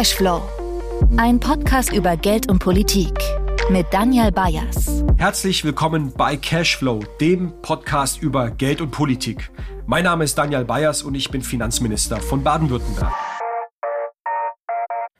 Cashflow. Ein Podcast über Geld und Politik mit Daniel Bayers. Herzlich willkommen bei Cashflow, dem Podcast über Geld und Politik. Mein Name ist Daniel Bayers und ich bin Finanzminister von Baden-Württemberg.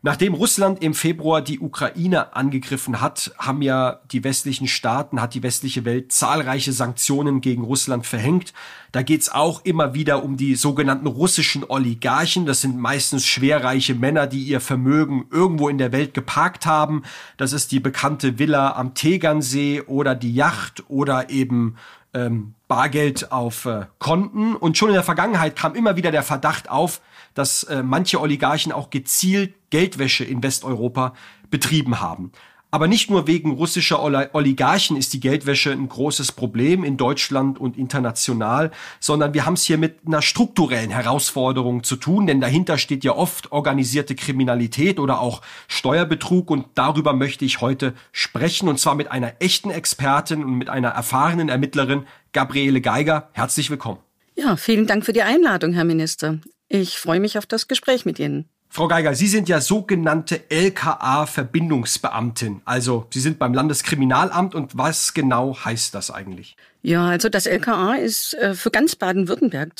Nachdem Russland im Februar die Ukraine angegriffen hat, haben ja die westlichen Staaten, hat die westliche Welt zahlreiche Sanktionen gegen Russland verhängt. Da geht's auch immer wieder um die sogenannten russischen Oligarchen. Das sind meistens schwerreiche Männer, die ihr Vermögen irgendwo in der Welt geparkt haben. Das ist die bekannte Villa am Tegernsee oder die Yacht oder eben ähm, Bargeld auf äh, Konten. Und schon in der Vergangenheit kam immer wieder der Verdacht auf, dass äh, manche Oligarchen auch gezielt Geldwäsche in Westeuropa betrieben haben. Aber nicht nur wegen russischer Oligarchen ist die Geldwäsche ein großes Problem in Deutschland und international, sondern wir haben es hier mit einer strukturellen Herausforderung zu tun, denn dahinter steht ja oft organisierte Kriminalität oder auch Steuerbetrug und darüber möchte ich heute sprechen und zwar mit einer echten Expertin und mit einer erfahrenen Ermittlerin, Gabriele Geiger. Herzlich willkommen. Ja, vielen Dank für die Einladung, Herr Minister. Ich freue mich auf das Gespräch mit Ihnen. Frau Geiger, Sie sind ja sogenannte LKA-Verbindungsbeamtin. Also Sie sind beim Landeskriminalamt und was genau heißt das eigentlich? Ja, also das LKA ist äh, für ganz Baden-Württemberg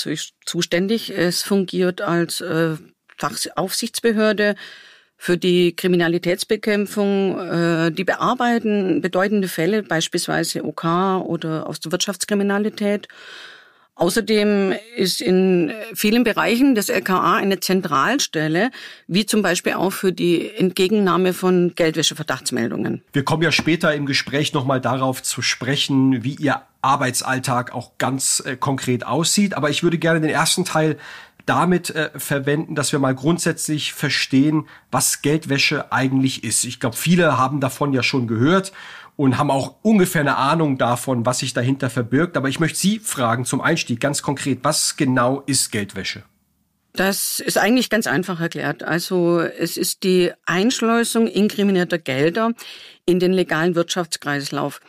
zuständig. Es fungiert als äh, Fachaufsichtsbehörde für die Kriminalitätsbekämpfung. Äh, die bearbeiten bedeutende Fälle, beispielsweise OK oder aus der Wirtschaftskriminalität Außerdem ist in vielen Bereichen des LKA eine Zentralstelle, wie zum Beispiel auch für die Entgegennahme von Geldwäscheverdachtsmeldungen. Wir kommen ja später im Gespräch nochmal darauf zu sprechen, wie Ihr Arbeitsalltag auch ganz äh, konkret aussieht. Aber ich würde gerne den ersten Teil damit äh, verwenden, dass wir mal grundsätzlich verstehen, was Geldwäsche eigentlich ist. Ich glaube, viele haben davon ja schon gehört und haben auch ungefähr eine Ahnung davon, was sich dahinter verbirgt. Aber ich möchte Sie fragen zum Einstieg ganz konkret, was genau ist Geldwäsche? Das ist eigentlich ganz einfach erklärt. Also es ist die Einschleusung inkriminierter Gelder in den legalen Wirtschaftskreislauf.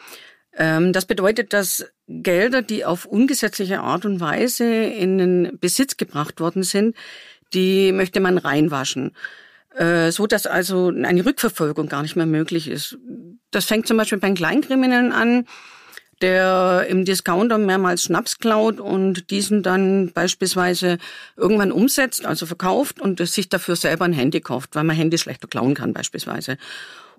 Ähm, das bedeutet, dass Gelder, die auf ungesetzliche Art und Weise in den Besitz gebracht worden sind, die möchte man reinwaschen. Äh, so dass also eine Rückverfolgung gar nicht mehr möglich ist. Das fängt zum Beispiel beim Kleinkriminellen an, der im Discounter mehrmals Schnaps klaut und diesen dann beispielsweise irgendwann umsetzt, also verkauft und sich dafür selber ein Handy kauft, weil man Handy schlechter klauen kann beispielsweise.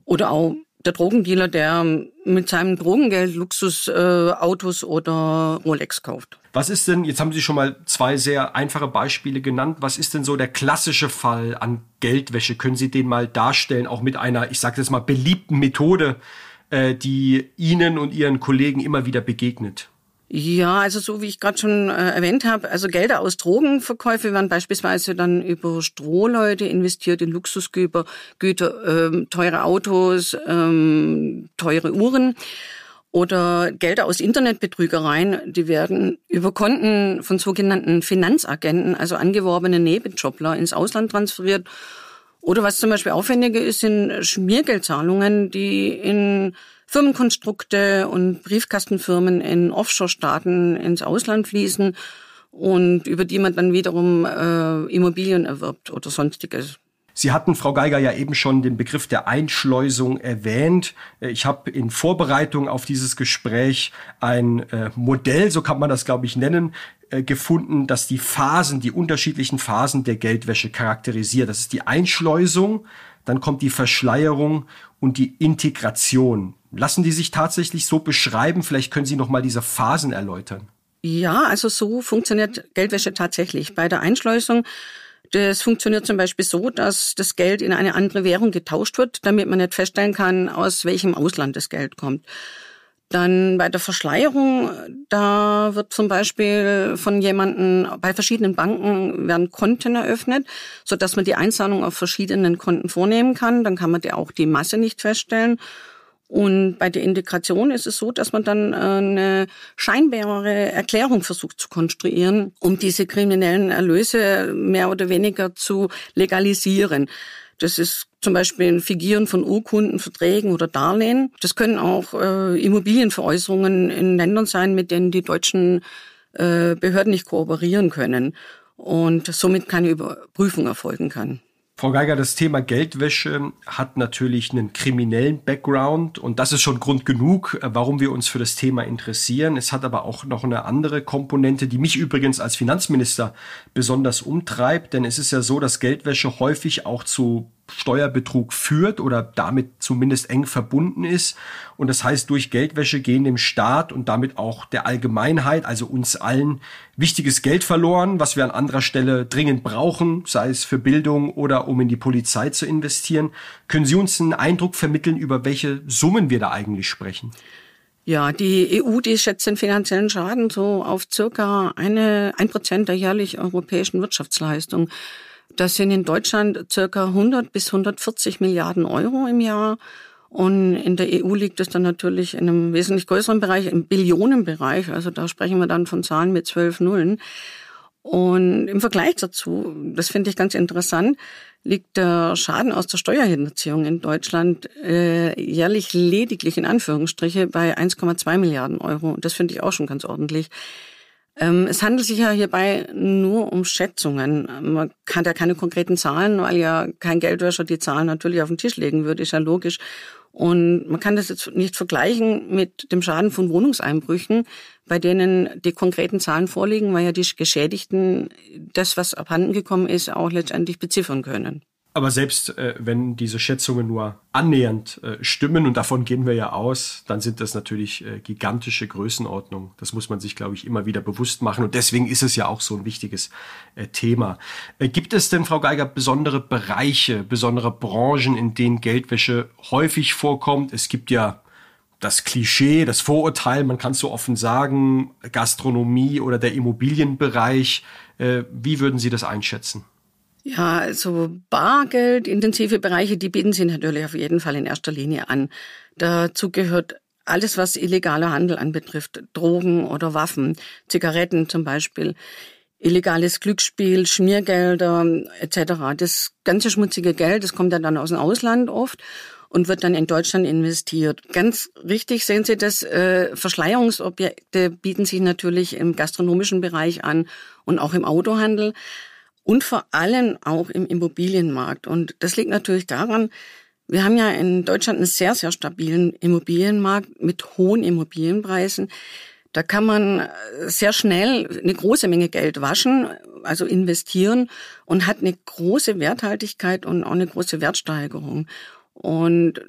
Oder auch der Drogendealer, der mit seinem Drogengeld Luxusautos äh, oder Rolex kauft. Was ist denn, jetzt haben Sie schon mal zwei sehr einfache Beispiele genannt, was ist denn so der klassische Fall an Geldwäsche? Können Sie den mal darstellen, auch mit einer, ich sage jetzt mal, beliebten Methode, äh, die Ihnen und Ihren Kollegen immer wieder begegnet? Ja, also so wie ich gerade schon äh, erwähnt habe, also Gelder aus Drogenverkäufe werden beispielsweise dann über Strohleute investiert in Luxusgüter, Güter, ähm, teure Autos, ähm, teure Uhren oder Gelder aus Internetbetrügereien, die werden über Konten von sogenannten Finanzagenten, also angeworbene Nebenjobler, ins Ausland transferiert. Oder was zum Beispiel aufwendiger ist, sind Schmiergeldzahlungen, die in Firmenkonstrukte und Briefkastenfirmen in Offshore-Staaten ins Ausland fließen und über die man dann wiederum äh, Immobilien erwirbt oder sonstiges. Sie hatten, Frau Geiger, ja eben schon den Begriff der Einschleusung erwähnt. Ich habe in Vorbereitung auf dieses Gespräch ein äh, Modell, so kann man das, glaube ich, nennen, äh, gefunden, das die Phasen, die unterschiedlichen Phasen der Geldwäsche charakterisiert. Das ist die Einschleusung, dann kommt die Verschleierung und die Integration. Lassen die sich tatsächlich so beschreiben? Vielleicht können Sie noch mal diese Phasen erläutern. Ja, also so funktioniert Geldwäsche tatsächlich. Bei der Einschleusung, das funktioniert zum Beispiel so, dass das Geld in eine andere Währung getauscht wird, damit man nicht feststellen kann, aus welchem Ausland das Geld kommt. Dann bei der Verschleierung, da wird zum Beispiel von jemanden bei verschiedenen Banken werden Konten eröffnet, so dass man die Einzahlung auf verschiedenen Konten vornehmen kann. Dann kann man ja auch die Masse nicht feststellen. Und bei der Integration ist es so, dass man dann äh, eine scheinbare Erklärung versucht zu konstruieren, um diese kriminellen Erlöse mehr oder weniger zu legalisieren. Das ist zum Beispiel ein Figieren von Urkunden, Verträgen oder Darlehen. Das können auch äh, Immobilienveräußerungen in Ländern sein, mit denen die deutschen äh, Behörden nicht kooperieren können und somit keine Überprüfung erfolgen kann. Frau Geiger, das Thema Geldwäsche hat natürlich einen kriminellen Background und das ist schon Grund genug, äh, warum wir uns für das Thema interessieren. Es hat aber auch noch eine andere Komponente, die mich übrigens als Finanzminister besonders umtreibt, denn es ist ja so, dass Geldwäsche häufig auch zu Steuerbetrug führt oder damit zumindest eng verbunden ist. Und das heißt, durch Geldwäsche gehen dem Staat und damit auch der Allgemeinheit, also uns allen, wichtiges Geld verloren, was wir an anderer Stelle dringend brauchen, sei es für Bildung oder um in die Polizei zu investieren. Können Sie uns einen Eindruck vermitteln, über welche Summen wir da eigentlich sprechen? Ja, die EU, die schätzt den finanziellen Schaden so auf circa eine, ein Prozent der jährlich europäischen Wirtschaftsleistung. Das sind in Deutschland circa 100 bis 140 Milliarden Euro im Jahr. Und in der EU liegt es dann natürlich in einem wesentlich größeren Bereich, im Billionenbereich. Also da sprechen wir dann von Zahlen mit zwölf Nullen. Und im Vergleich dazu, das finde ich ganz interessant, liegt der Schaden aus der Steuerhinterziehung in Deutschland äh, jährlich lediglich in Anführungsstriche bei 1,2 Milliarden Euro. Und das finde ich auch schon ganz ordentlich. Ähm, es handelt sich ja hierbei nur um Schätzungen. Man kann ja keine konkreten Zahlen, weil ja kein Geldwäscher die Zahlen natürlich auf den Tisch legen würde, ist ja logisch. Und man kann das jetzt nicht vergleichen mit dem Schaden von Wohnungseinbrüchen, bei denen die konkreten Zahlen vorliegen, weil ja die Geschädigten das, was abhanden gekommen ist, auch letztendlich beziffern können. Aber selbst äh, wenn diese Schätzungen nur annähernd äh, stimmen, und davon gehen wir ja aus, dann sind das natürlich äh, gigantische Größenordnungen. Das muss man sich, glaube ich, immer wieder bewusst machen. Und deswegen ist es ja auch so ein wichtiges äh, Thema. Äh, gibt es denn, Frau Geiger, besondere Bereiche, besondere Branchen, in denen Geldwäsche häufig vorkommt? Es gibt ja das Klischee, das Vorurteil, man kann es so offen sagen, Gastronomie oder der Immobilienbereich. Äh, wie würden Sie das einschätzen? Ja, also bargeldintensive Bereiche, die bieten Sie natürlich auf jeden Fall in erster Linie an. Dazu gehört alles, was illegaler Handel anbetrifft, Drogen oder Waffen, Zigaretten zum Beispiel, illegales Glücksspiel, Schmiergelder etc. Das ganze schmutzige Geld, das kommt ja dann aus dem Ausland oft und wird dann in Deutschland investiert. Ganz richtig sehen Sie das, äh, Verschleierungsobjekte bieten sich natürlich im gastronomischen Bereich an und auch im Autohandel und vor allem auch im Immobilienmarkt. Und das liegt natürlich daran, wir haben ja in Deutschland einen sehr, sehr stabilen Immobilienmarkt mit hohen Immobilienpreisen. Da kann man sehr schnell eine große Menge Geld waschen, also investieren und hat eine große Werthaltigkeit und auch eine große Wertsteigerung. Und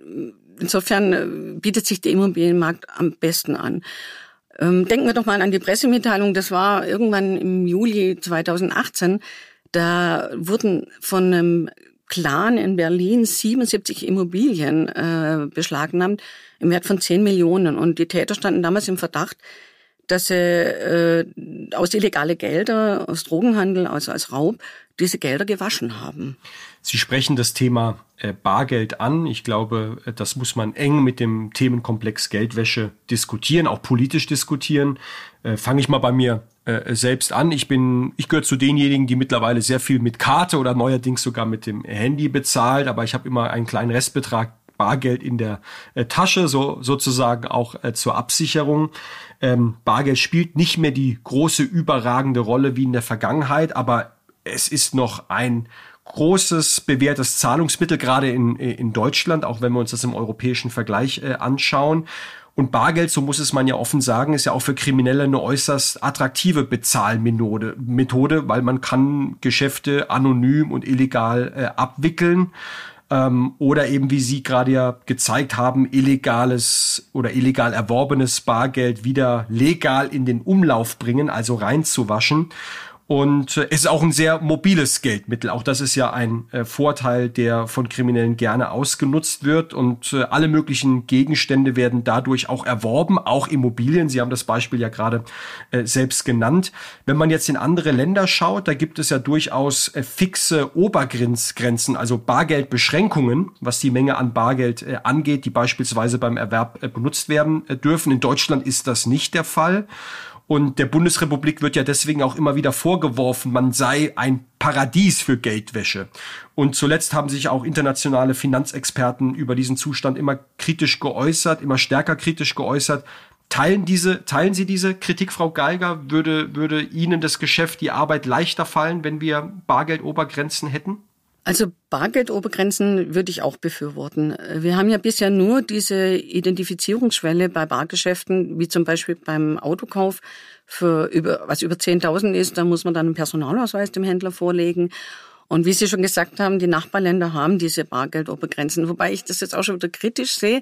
insofern bietet sich der Immobilienmarkt am besten an. Ähm, denken wir doch mal an die Pressemitteilung. Das war irgendwann im Juli 2018. Da wurden von einem Clan in Berlin 77 Immobilien äh, beschlagnahmt im Wert von 10 Millionen. Und die Täter standen damals im Verdacht, dass sie äh, aus illegale Gelder, aus Drogenhandel, also als Raub, diese Gelder gewaschen haben. Sie sprechen das Thema äh, Bargeld an. Ich glaube, das muss man eng mit dem Themenkomplex Geldwäsche diskutieren, auch politisch diskutieren. Äh, Fange ich mal bei mir äh, selbst an. Ich bin, ich gehöre zu denjenigen, die mittlerweile sehr viel mit Karte oder neuerdings sogar mit dem Handy bezahlt, aber ich habe immer einen kleinen Restbetrag Bargeld in der äh, Tasche, so sozusagen auch äh, zur Absicherung. Ähm, Bargeld spielt nicht mehr die große überragende Rolle wie in der Vergangenheit, aber es ist noch ein großes bewährtes Zahlungsmittel, gerade in, in Deutschland, auch wenn wir uns das im europäischen Vergleich äh, anschauen. Und Bargeld, so muss es man ja offen sagen, ist ja auch für Kriminelle eine äußerst attraktive Bezahlmethode, Methode, weil man kann Geschäfte anonym und illegal äh, abwickeln ähm, oder eben, wie Sie gerade ja gezeigt haben, illegales oder illegal erworbenes Bargeld wieder legal in den Umlauf bringen, also reinzuwaschen. Und äh, es ist auch ein sehr mobiles Geldmittel. Auch das ist ja ein äh, Vorteil, der von Kriminellen gerne ausgenutzt wird. Und äh, alle möglichen Gegenstände werden dadurch auch erworben, auch Immobilien. Sie haben das Beispiel ja gerade äh, selbst genannt. Wenn man jetzt in andere Länder schaut, da gibt es ja durchaus äh, fixe Obergrenzen, also Bargeldbeschränkungen, was die Menge an Bargeld äh, angeht, die beispielsweise beim Erwerb benutzt werden dürfen. In Deutschland ist das nicht der Fall. Und der Bundesrepublik wird ja deswegen auch immer wieder vorgeworfen, man sei ein Paradies für Geldwäsche. Und zuletzt haben sich auch internationale Finanzexperten über diesen Zustand immer kritisch geäußert, immer stärker kritisch geäußert. Teilen, diese, teilen Sie diese Kritik, Frau Geiger? Würde, würde Ihnen das Geschäft, die Arbeit leichter fallen, wenn wir Bargeldobergrenzen hätten? Also Bargeldobergrenzen würde ich auch befürworten. Wir haben ja bisher nur diese Identifizierungsschwelle bei Bargeschäften, wie zum Beispiel beim Autokauf, für über, was über 10.000 ist, da muss man dann einen Personalausweis dem Händler vorlegen. Und wie Sie schon gesagt haben, die Nachbarländer haben diese Bargeldobergrenzen, wobei ich das jetzt auch schon wieder kritisch sehe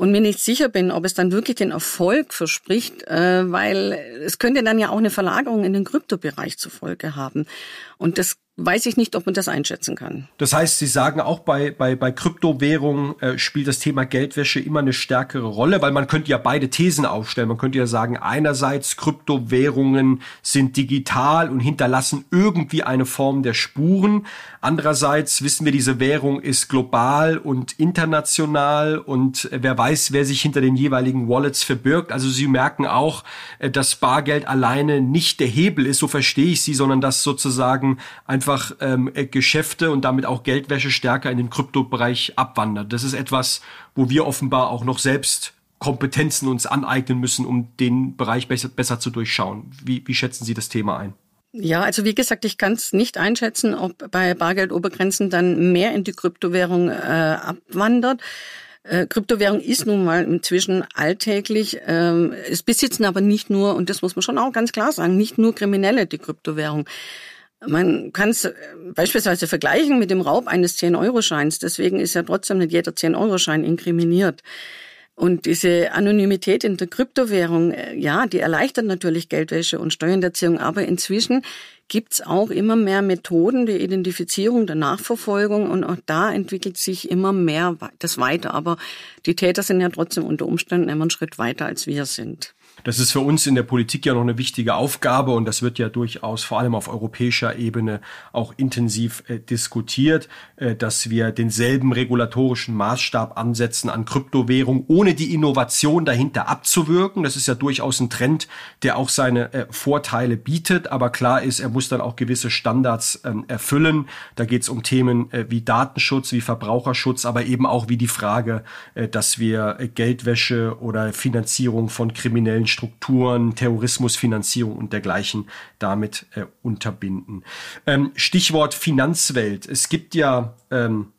und mir nicht sicher bin, ob es dann wirklich den Erfolg verspricht, äh, weil es könnte dann ja auch eine Verlagerung in den Kryptobereich zur Folge haben. Und das weiß ich nicht, ob man das einschätzen kann. Das heißt, Sie sagen auch bei, bei, bei Kryptowährungen äh, spielt das Thema Geldwäsche immer eine stärkere Rolle, weil man könnte ja beide Thesen aufstellen. Man könnte ja sagen, einerseits Kryptowährungen sind digital und hinterlassen irgendwie eine Form der Spuren. Andererseits wissen wir, diese Währung ist global und international und wer weiß, wer sich hinter den jeweiligen Wallets verbirgt. Also Sie merken auch, äh, dass Bargeld alleine nicht der Hebel ist, so verstehe ich Sie, sondern dass sozusagen einfach einfach ähm, äh, Geschäfte und damit auch Geldwäsche stärker in den Kryptobereich abwandert. Das ist etwas, wo wir offenbar auch noch selbst Kompetenzen uns aneignen müssen, um den Bereich besser, besser zu durchschauen. Wie, wie schätzen Sie das Thema ein? Ja, also wie gesagt, ich kann es nicht einschätzen, ob bei Bargeldobergrenzen dann mehr in die Kryptowährung äh, abwandert. Äh, Kryptowährung ist nun mal inzwischen alltäglich. Ähm, es besitzen aber nicht nur, und das muss man schon auch ganz klar sagen, nicht nur Kriminelle die Kryptowährung. Man kann es äh, beispielsweise vergleichen mit dem Raub eines 10-Euro-Scheins. Deswegen ist ja trotzdem nicht jeder 10-Euro-Schein inkriminiert. Und diese Anonymität in der Kryptowährung, äh, ja, die erleichtert natürlich Geldwäsche und Steuerhinterziehung. Aber inzwischen gibt's auch immer mehr Methoden der Identifizierung, der Nachverfolgung. Und auch da entwickelt sich immer mehr das weiter. Aber die Täter sind ja trotzdem unter Umständen immer einen Schritt weiter, als wir sind. Das ist für uns in der Politik ja noch eine wichtige Aufgabe und das wird ja durchaus vor allem auf europäischer Ebene auch intensiv äh, diskutiert, äh, dass wir denselben regulatorischen Maßstab ansetzen an Kryptowährung, ohne die Innovation dahinter abzuwirken. Das ist ja durchaus ein Trend, der auch seine äh, Vorteile bietet, aber klar ist, er muss dann auch gewisse Standards ähm, erfüllen. Da geht es um Themen äh, wie Datenschutz, wie Verbraucherschutz, aber eben auch wie die Frage, äh, dass wir äh, Geldwäsche oder Finanzierung von kriminellen Strukturen, Terrorismusfinanzierung und dergleichen damit äh, unterbinden. Ähm, Stichwort Finanzwelt. Es gibt ja ähm,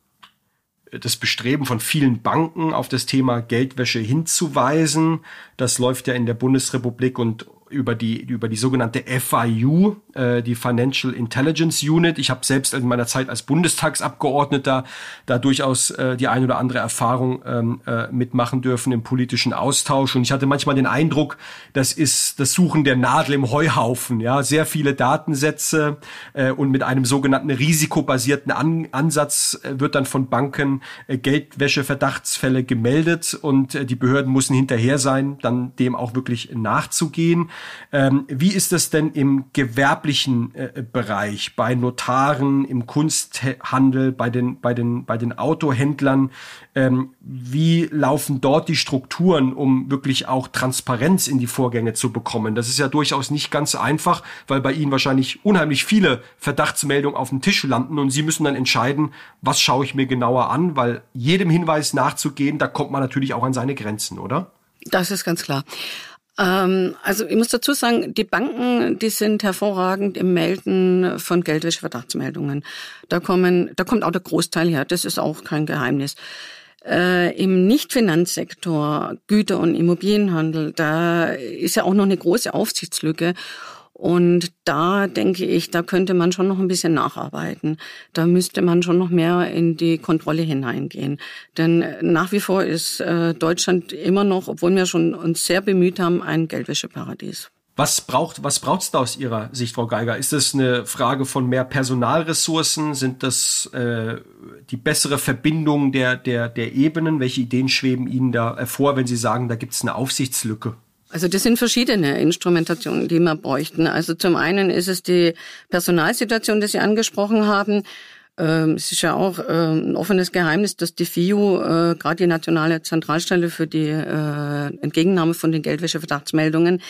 das Bestreben von vielen Banken auf das Thema Geldwäsche hinzuweisen. Das läuft ja in der Bundesrepublik und über die über die sogenannte FIU, äh, die Financial Intelligence Unit. Ich habe selbst in meiner Zeit als Bundestagsabgeordneter da durchaus äh, die ein oder andere Erfahrung ähm, äh, mitmachen dürfen im politischen Austausch und ich hatte manchmal den Eindruck, das ist das Suchen der Nadel im Heuhaufen. Ja, sehr viele Datensätze äh, und mit einem sogenannten risikobasierten An Ansatz äh, wird dann von Banken äh, Geldwäsche-Verdachtsfälle gemeldet und äh, die Behörden müssen hinterher sein, dann dem auch wirklich nachzugehen. Ähm, wie ist es denn im gewerblichen äh, Bereich, bei Notaren, im Kunsthandel, bei den, bei den, bei den Autohändlern? Ähm, wie laufen dort die Strukturen, um wirklich auch Transparenz in die Vorgänge zu bekommen? Das ist ja durchaus nicht ganz einfach, weil bei Ihnen wahrscheinlich unheimlich viele Verdachtsmeldungen auf dem Tisch landen und Sie müssen dann entscheiden, was schaue ich mir genauer an, weil jedem Hinweis nachzugehen, da kommt man natürlich auch an seine Grenzen, oder? Das ist ganz klar. Ähm, also ich muss dazu sagen, die Banken, die sind hervorragend im Melden von Geldwäsche-Verdachtsmeldungen. Da kommen, da kommt auch der Großteil her. Das ist auch kein Geheimnis. Äh, Im Nicht-Finanzsektor, Güter- und Immobilienhandel, da ist ja auch noch eine große Aufsichtslücke. Und da denke ich, da könnte man schon noch ein bisschen nacharbeiten. Da müsste man schon noch mehr in die Kontrolle hineingehen. Denn nach wie vor ist äh, Deutschland immer noch, obwohl wir schon uns sehr bemüht haben, ein Geldwäscheparadies. Was braucht was braucht's da aus Ihrer Sicht, Frau Geiger? Ist es eine Frage von mehr Personalressourcen? Sind das äh, die bessere Verbindung der der der Ebenen? Welche Ideen schweben Ihnen da vor, wenn Sie sagen, da gibt es eine Aufsichtslücke? Also das sind verschiedene Instrumentationen, die wir bräuchten. Also zum einen ist es die Personalsituation, die Sie angesprochen haben. Ähm, es ist ja auch ähm, ein offenes Geheimnis, dass die FIU, äh, gerade die nationale Zentralstelle für die äh, Entgegennahme von den Geldwäscheverdachtsmeldungen,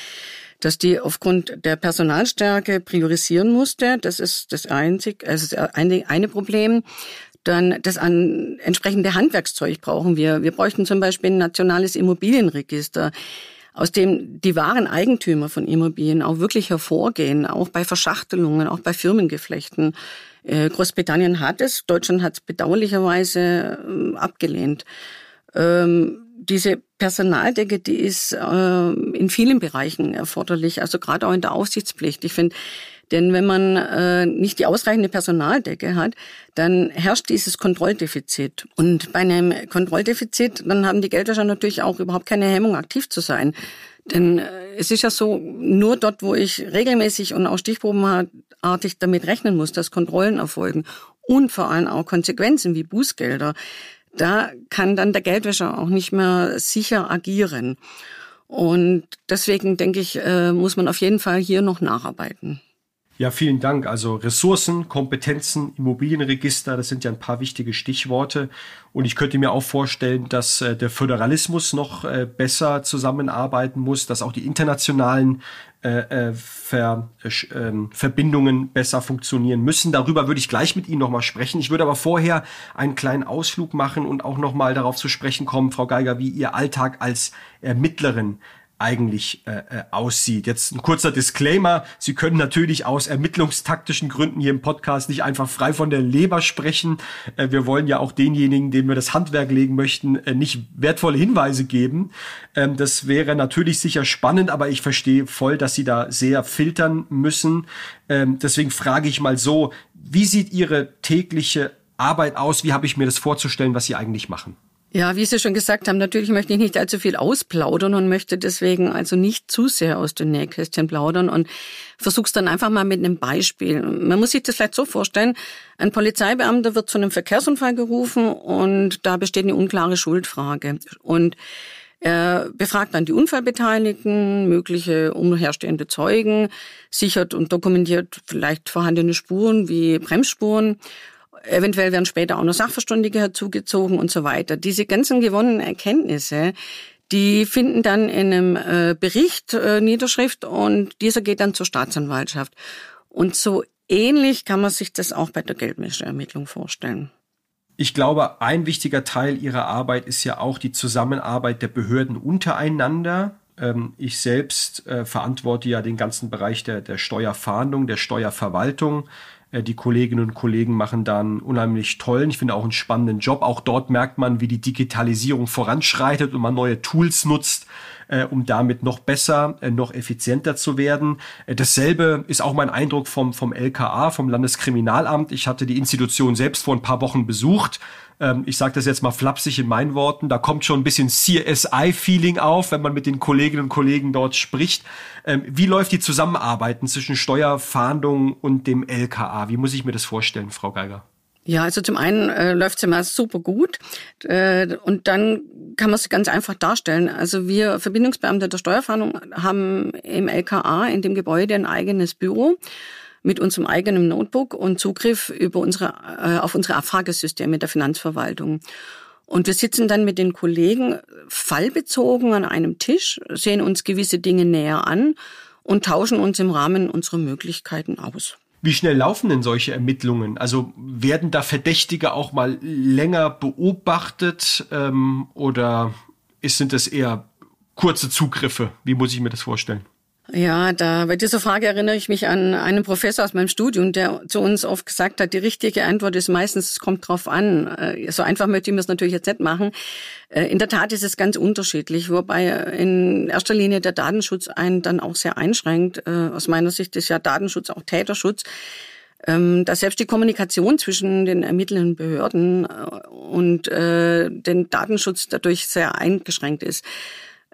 dass die aufgrund der Personalstärke priorisieren musste. Das ist das einzig, also das eine, Problem. Dann das an entsprechende Handwerkszeug brauchen wir. Wir bräuchten zum Beispiel ein nationales Immobilienregister aus dem die wahren Eigentümer von Immobilien auch wirklich hervorgehen, auch bei Verschachtelungen, auch bei Firmengeflechten. Äh, Großbritannien hat es, Deutschland hat es bedauerlicherweise ähm, abgelehnt. Ähm, diese Personaldecke, die ist äh, in vielen Bereichen erforderlich, also gerade auch in der Aufsichtspflicht. Ich finde, denn wenn man äh, nicht die ausreichende Personaldecke hat, dann herrscht dieses Kontrolldefizit. Und bei einem Kontrolldefizit, dann haben die Geldwäscher natürlich auch überhaupt keine Hemmung, aktiv zu sein. Denn äh, es ist ja so, nur dort, wo ich regelmäßig und auch stichprobenartig damit rechnen muss, dass Kontrollen erfolgen und vor allem auch Konsequenzen wie Bußgelder, da kann dann der Geldwäscher auch nicht mehr sicher agieren. Und deswegen denke ich, äh, muss man auf jeden Fall hier noch nacharbeiten. Ja, vielen Dank. Also Ressourcen, Kompetenzen, Immobilienregister, das sind ja ein paar wichtige Stichworte. Und ich könnte mir auch vorstellen, dass äh, der Föderalismus noch äh, besser zusammenarbeiten muss, dass auch die internationalen äh, äh Ver, äh, ähm, Verbindungen besser funktionieren müssen. Darüber würde ich gleich mit Ihnen nochmal sprechen. Ich würde aber vorher einen kleinen Ausflug machen und auch nochmal darauf zu sprechen kommen, Frau Geiger, wie Ihr Alltag als Ermittlerin eigentlich äh, äh, aussieht. Jetzt ein kurzer Disclaimer. Sie können natürlich aus ermittlungstaktischen Gründen hier im Podcast nicht einfach frei von der Leber sprechen. Äh, wir wollen ja auch denjenigen, denen wir das Handwerk legen möchten, äh, nicht wertvolle Hinweise geben. Ähm, das wäre natürlich sicher spannend, aber ich verstehe voll, dass Sie da sehr filtern müssen. Ähm, deswegen frage ich mal so, wie sieht Ihre tägliche Arbeit aus? Wie habe ich mir das vorzustellen, was Sie eigentlich machen? Ja, wie Sie schon gesagt haben, natürlich möchte ich nicht allzu viel ausplaudern und möchte deswegen also nicht zu sehr aus den Nähkästchen plaudern und versuch's dann einfach mal mit einem Beispiel. Man muss sich das vielleicht so vorstellen, ein Polizeibeamter wird zu einem Verkehrsunfall gerufen und da besteht eine unklare Schuldfrage. Und er befragt dann die Unfallbeteiligten, mögliche umherstehende Zeugen, sichert und dokumentiert vielleicht vorhandene Spuren wie Bremsspuren Eventuell werden später auch noch Sachverständige herzugezogen und so weiter. Diese ganzen gewonnenen Erkenntnisse, die finden dann in einem äh, Bericht äh, Niederschrift und dieser geht dann zur Staatsanwaltschaft. Und so ähnlich kann man sich das auch bei der Geldwäscheermittlung vorstellen. Ich glaube, ein wichtiger Teil Ihrer Arbeit ist ja auch die Zusammenarbeit der Behörden untereinander. Ähm, ich selbst äh, verantworte ja den ganzen Bereich der, der Steuerfahndung, der Steuerverwaltung. Äh, die Kolleginnen und Kollegen machen da einen unheimlich tollen, ich finde auch einen spannenden Job. Auch dort merkt man, wie die Digitalisierung voranschreitet und man neue Tools nutzt, äh, um damit noch besser, äh, noch effizienter zu werden. Äh, dasselbe ist auch mein Eindruck vom, vom LKA, vom Landeskriminalamt. Ich hatte die Institution selbst vor ein paar Wochen besucht ähm, ich sage das jetzt mal flapsig in meinen Worten, da kommt schon ein bisschen CSI-Feeling auf, wenn man mit den Kolleginnen und Kollegen dort spricht. Ähm, wie läuft die Zusammenarbeit zwischen Steuerfahndung und dem LKA? Wie muss ich mir das vorstellen, Frau Geiger? Ja, also zum einen äh, läuft es immer super gut äh, und dann kann man es ganz einfach darstellen. Also wir Verbindungsbeamte der Steuerfahndung haben im LKA in dem Gebäude ein eigenes Büro mit unserem eigenen Notebook und Zugriff über unsere, äh, auf unsere Abfragesysteme der Finanzverwaltung. Und wir sitzen dann mit den Kollegen fallbezogen an einem Tisch, sehen uns gewisse Dinge näher an und tauschen uns im Rahmen unserer Möglichkeiten aus. Wie schnell laufen denn solche Ermittlungen? Also werden da Verdächtige auch mal länger beobachtet ähm, oder ist, sind das eher kurze Zugriffe? Wie muss ich mir das vorstellen? Ja, da bei dieser Frage erinnere ich mich an einen Professor aus meinem Studium, der zu uns oft gesagt hat, die richtige Antwort ist meistens, es kommt drauf an. Äh, so einfach möchte ich mir es natürlich jetzt nicht machen. Äh, in der Tat ist es ganz unterschiedlich, wobei in erster Linie der Datenschutz einen dann auch sehr einschränkt. Äh, aus meiner Sicht ist ja Datenschutz auch Täterschutz ähm, dass selbst die Kommunikation zwischen den ermittelnden Behörden und den Datenschutz dadurch sehr eingeschränkt ist.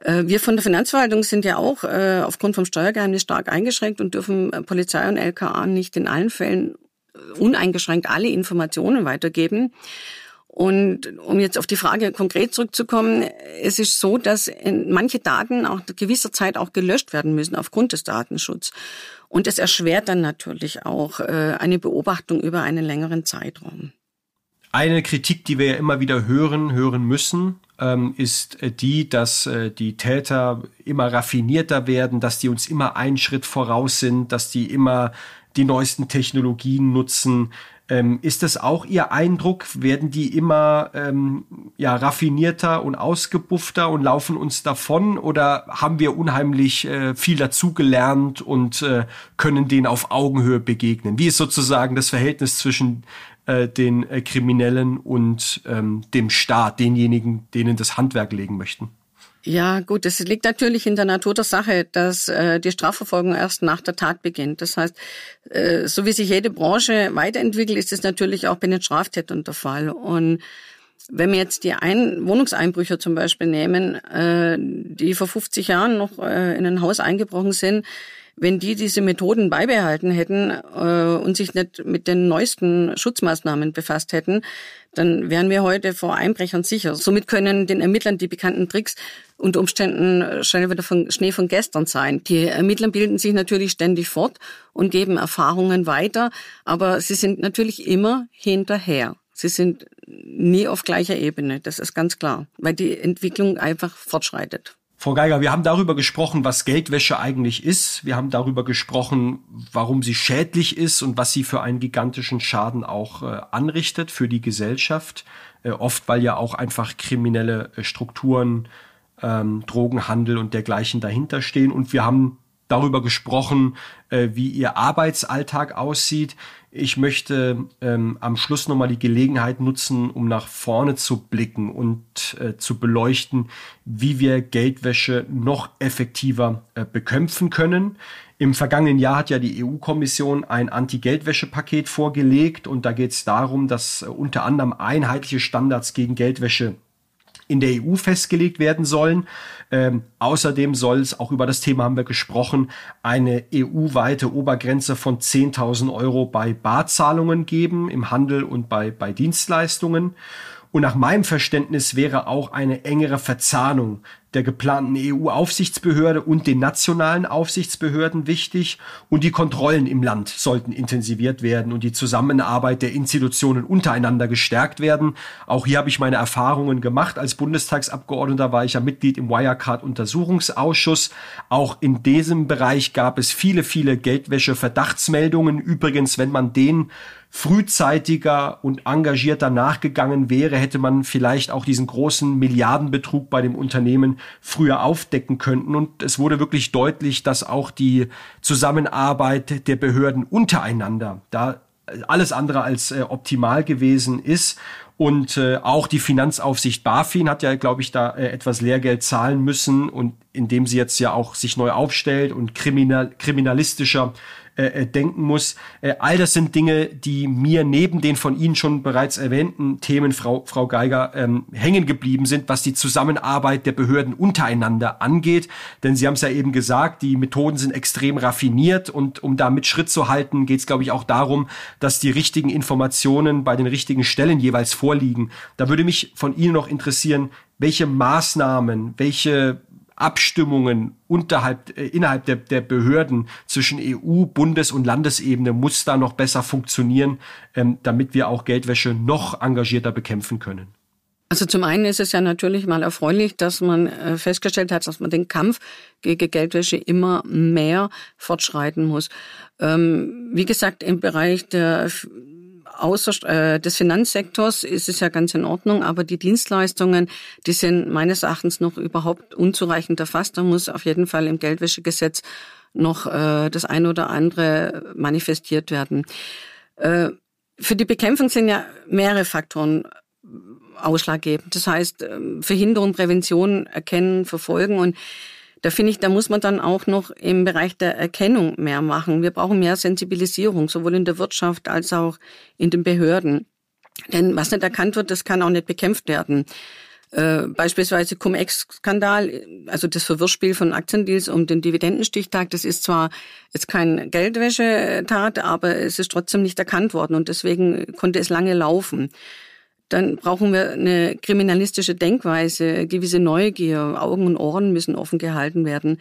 Äh, wir von der Finanzverwaltung sind ja auch äh, aufgrund vom Steuergeheimnis stark eingeschränkt und dürfen äh, Polizei und LKA nicht in allen Fällen uneingeschränkt alle Informationen weitergeben. Und um jetzt auf die Frage konkret zurückzukommen, es ist so, dass manche Daten auch gewisser Zeit auch gelöscht werden müssen aufgrund des Datenschutzes. Und es erschwert dann natürlich auch eine Beobachtung über einen längeren Zeitraum. Eine Kritik, die wir ja immer wieder hören, hören müssen, ähm, ist äh, die, dass äh, die Täter immer raffinierter werden, dass die uns immer einen Schritt voraus sind, dass die immer die neuesten Technologien nutzen. Ähm, ist das auch Ihr Eindruck? Werden die immer ähm, ja raffinierter und ausgebuffter und laufen uns davon oder haben wir unheimlich äh, viel dazugelernt und äh, können denen auf Augenhöhe begegnen? Wie ist sozusagen das Verhältnis zwischen äh, den äh, Kriminellen und ähm, dem Staat, denjenigen, denen das Handwerk legen möchten? Ja, gut, es liegt natürlich in der Natur der Sache, dass äh, die Strafverfolgung erst nach der Tat beginnt. Das heißt, äh, so wie sich jede Branche weiterentwickelt, ist es natürlich auch bei den Straftätern der Fall. Und wenn wir jetzt die Ein Wohnungseinbrüche zum Beispiel nehmen, äh, die vor 50 Jahren noch äh, in ein Haus eingebrochen sind, wenn die diese Methoden beibehalten hätten äh, und sich nicht mit den neuesten Schutzmaßnahmen befasst hätten, dann wären wir heute vor Einbrechern sicher. Somit können den Ermittlern die bekannten Tricks unter Umständen schnell wieder von Schnee von gestern sein. Die Ermittler bilden sich natürlich ständig fort und geben Erfahrungen weiter, aber sie sind natürlich immer hinterher. Sie sind nie auf gleicher Ebene, das ist ganz klar, weil die Entwicklung einfach fortschreitet. Frau Geiger, wir haben darüber gesprochen, was Geldwäsche eigentlich ist. Wir haben darüber gesprochen, warum sie schädlich ist und was sie für einen gigantischen Schaden auch äh, anrichtet für die Gesellschaft. Äh, oft, weil ja auch einfach kriminelle äh, Strukturen, ähm, Drogenhandel und dergleichen dahinter stehen. Und wir haben darüber gesprochen, äh, wie ihr Arbeitsalltag aussieht. Ich möchte ähm, am Schluss nochmal die Gelegenheit nutzen, um nach vorne zu blicken und äh, zu beleuchten, wie wir Geldwäsche noch effektiver äh, bekämpfen können. Im vergangenen Jahr hat ja die EU-Kommission ein Anti-Geldwäsche-Paket vorgelegt und da geht es darum, dass äh, unter anderem einheitliche Standards gegen Geldwäsche in der EU festgelegt werden sollen. Ähm, außerdem soll es, auch über das Thema haben wir gesprochen, eine EU-weite Obergrenze von 10.000 Euro bei Barzahlungen geben im Handel und bei, bei Dienstleistungen. Und nach meinem Verständnis wäre auch eine engere Verzahnung der geplanten EU-Aufsichtsbehörde und den nationalen Aufsichtsbehörden wichtig und die Kontrollen im Land sollten intensiviert werden und die Zusammenarbeit der Institutionen untereinander gestärkt werden. Auch hier habe ich meine Erfahrungen gemacht. Als Bundestagsabgeordneter war ich ja Mitglied im Wirecard-Untersuchungsausschuss. Auch in diesem Bereich gab es viele, viele Geldwäsche-Verdachtsmeldungen. Übrigens, wenn man den frühzeitiger und engagierter nachgegangen wäre, hätte man vielleicht auch diesen großen Milliardenbetrug bei dem Unternehmen früher aufdecken können. Und es wurde wirklich deutlich, dass auch die Zusammenarbeit der Behörden untereinander da alles andere als äh, optimal gewesen ist. Und äh, auch die Finanzaufsicht BaFin hat ja, glaube ich, da äh, etwas Lehrgeld zahlen müssen und indem sie jetzt ja auch sich neu aufstellt und kriminal, kriminalistischer äh, äh, denken muss. Äh, all das sind Dinge, die mir neben den von Ihnen schon bereits erwähnten Themen, Frau, Frau Geiger, ähm, hängen geblieben sind, was die Zusammenarbeit der Behörden untereinander angeht. Denn Sie haben es ja eben gesagt, die Methoden sind extrem raffiniert und um da mit Schritt zu halten, geht es, glaube ich, auch darum, dass die richtigen Informationen bei den richtigen Stellen jeweils vorliegen. Da würde mich von Ihnen noch interessieren, welche Maßnahmen, welche Abstimmungen unterhalb, äh, innerhalb der, der Behörden zwischen EU, Bundes- und Landesebene muss da noch besser funktionieren, ähm, damit wir auch Geldwäsche noch engagierter bekämpfen können. Also zum einen ist es ja natürlich mal erfreulich, dass man äh, festgestellt hat, dass man den Kampf gegen Geldwäsche immer mehr fortschreiten muss. Ähm, wie gesagt, im Bereich der außer äh, des Finanzsektors ist es ja ganz in Ordnung, aber die Dienstleistungen, die sind meines Erachtens noch überhaupt unzureichend erfasst. Da muss auf jeden Fall im Geldwäschegesetz noch äh, das eine oder andere manifestiert werden. Äh, für die Bekämpfung sind ja mehrere Faktoren ausschlaggebend. Das heißt, ähm, Verhinderung, Prävention, Erkennen, Verfolgen und da finde ich, da muss man dann auch noch im Bereich der Erkennung mehr machen. Wir brauchen mehr Sensibilisierung, sowohl in der Wirtschaft als auch in den Behörden. Denn was nicht erkannt wird, das kann auch nicht bekämpft werden. Äh, beispielsweise Cum-Ex-Skandal, also das Verwirrspiel von Aktiendeals um den Dividendenstichtag, das ist zwar jetzt kein Geldwäschetat, aber es ist trotzdem nicht erkannt worden und deswegen konnte es lange laufen dann brauchen wir eine kriminalistische Denkweise, gewisse Neugier, Augen und Ohren müssen offen gehalten werden.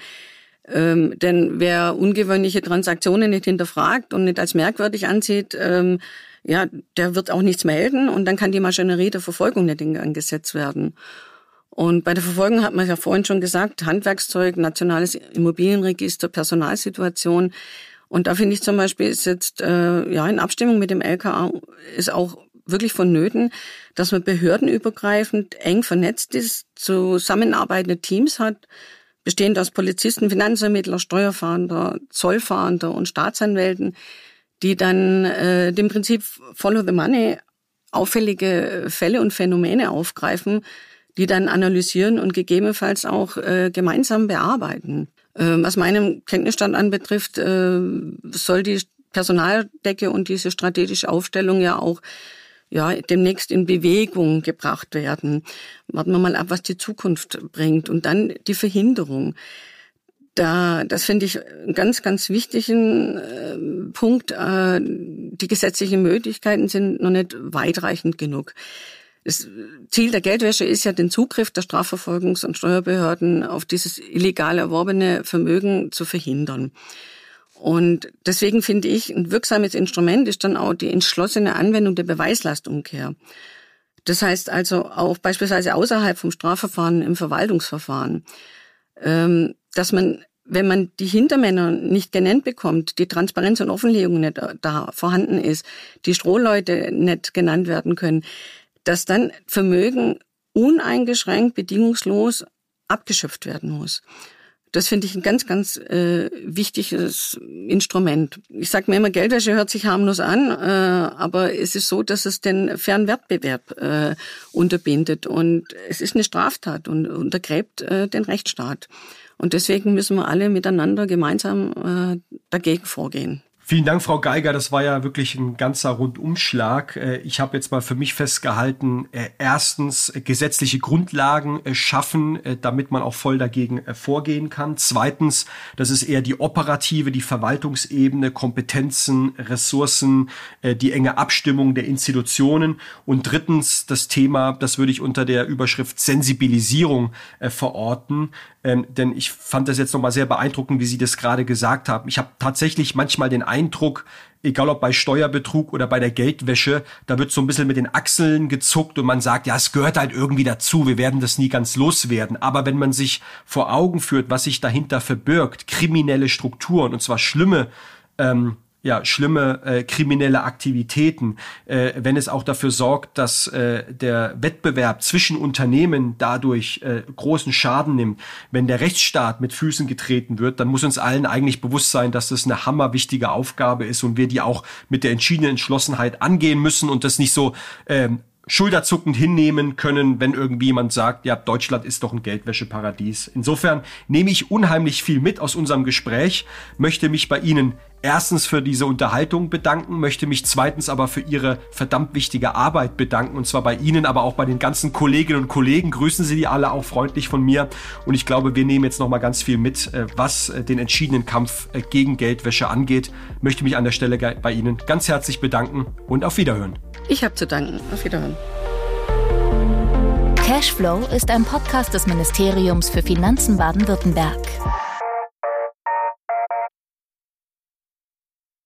Ähm, denn wer ungewöhnliche Transaktionen nicht hinterfragt und nicht als merkwürdig ansieht, ähm, ja, der wird auch nichts melden und dann kann die Maschinerie der Verfolgung nicht angesetzt werden. Und bei der Verfolgung hat man ja vorhin schon gesagt, Handwerkszeug, nationales Immobilienregister, Personalsituation. Und da finde ich zum Beispiel ist jetzt äh, ja in Abstimmung mit dem LKA ist auch wirklich vonnöten, dass man behördenübergreifend eng vernetzt ist, zusammenarbeitende Teams hat, bestehend aus Polizisten, Finanzermittler, Steuerfahnder, Zollfahnder und Staatsanwälten, die dann äh, dem Prinzip Follow the Money auffällige Fälle und Phänomene aufgreifen, die dann analysieren und gegebenenfalls auch äh, gemeinsam bearbeiten. Äh, was meinem Kenntnisstand anbetrifft, äh, soll die Personaldecke und diese strategische Aufstellung ja auch ja, demnächst in Bewegung gebracht werden. Warten wir mal ab, was die Zukunft bringt. Und dann die Verhinderung. Da, das finde ich einen ganz, ganz wichtigen äh, Punkt. Äh, die gesetzlichen Möglichkeiten sind noch nicht weitreichend genug. Das Ziel der Geldwäsche ist ja, den Zugriff der Strafverfolgungs- und Steuerbehörden auf dieses illegal erworbene Vermögen zu verhindern. Und deswegen finde ich, ein wirksames Instrument ist dann auch die entschlossene Anwendung der Beweislastumkehr. Das heißt also auch beispielsweise außerhalb vom Strafverfahren im Verwaltungsverfahren, ähm, dass man, wenn man die Hintermänner nicht genannt bekommt, die Transparenz und Offenlegung nicht da vorhanden ist, die Strohleute nicht genannt werden können, dass dann Vermögen uneingeschränkt, bedingungslos abgeschöpft werden muss. Das finde ich ein ganz, ganz äh, wichtiges Instrument. Ich sage mir immer, Geldwäsche hört sich harmlos an, äh, aber es ist so, dass es den fairen Wettbewerb äh, unterbindet und es ist eine Straftat und untergräbt äh, den Rechtsstaat. Und deswegen müssen wir alle miteinander gemeinsam äh, dagegen vorgehen. Vielen Dank, Frau Geiger. Das war ja wirklich ein ganzer Rundumschlag. Äh, ich habe jetzt mal für mich festgehalten, äh, erstens gesetzliche Grundlagen äh, schaffen, damit man auch voll dagegen vorgehen kann. Zweitens, das ist eher die operative, die Verwaltungsebene, Kompetenzen, Ressourcen, die enge Abstimmung der Institutionen. Und drittens, das Thema, das würde ich unter der Überschrift Sensibilisierung verorten. Ähm, denn ich fand das jetzt nochmal sehr beeindruckend, wie Sie das gerade gesagt haben. Ich habe tatsächlich manchmal den Eindruck, egal ob bei Steuerbetrug oder bei der Geldwäsche, da wird so ein bisschen mit den Achseln gezuckt und man sagt, ja, es gehört halt irgendwie dazu, wir werden das nie ganz loswerden. Aber wenn man sich vor Augen führt, was sich dahinter verbirgt, kriminelle Strukturen, und zwar schlimme ähm, ja, schlimme äh, kriminelle Aktivitäten, äh, wenn es auch dafür sorgt, dass äh, der Wettbewerb zwischen Unternehmen dadurch äh, großen Schaden nimmt, wenn der Rechtsstaat mit Füßen getreten wird, dann muss uns allen eigentlich bewusst sein, dass das eine hammerwichtige Aufgabe ist und wir die auch mit der entschiedenen Entschlossenheit angehen müssen und das nicht so ähm, schulterzuckend hinnehmen können, wenn irgendwie jemand sagt, ja, Deutschland ist doch ein Geldwäscheparadies. Insofern nehme ich unheimlich viel mit aus unserem Gespräch, möchte mich bei Ihnen erstens für diese Unterhaltung bedanken, möchte mich zweitens aber für Ihre verdammt wichtige Arbeit bedanken und zwar bei Ihnen, aber auch bei den ganzen Kolleginnen und Kollegen. Grüßen Sie die alle auch freundlich von mir und ich glaube, wir nehmen jetzt noch mal ganz viel mit, äh, was äh, den entschiedenen Kampf äh, gegen Geldwäsche angeht. Möchte mich an der Stelle bei Ihnen ganz herzlich bedanken und auf Wiederhören. Ich habe zu danken. Auf Wiederhören. Cashflow ist ein Podcast des Ministeriums für Finanzen Baden-Württemberg.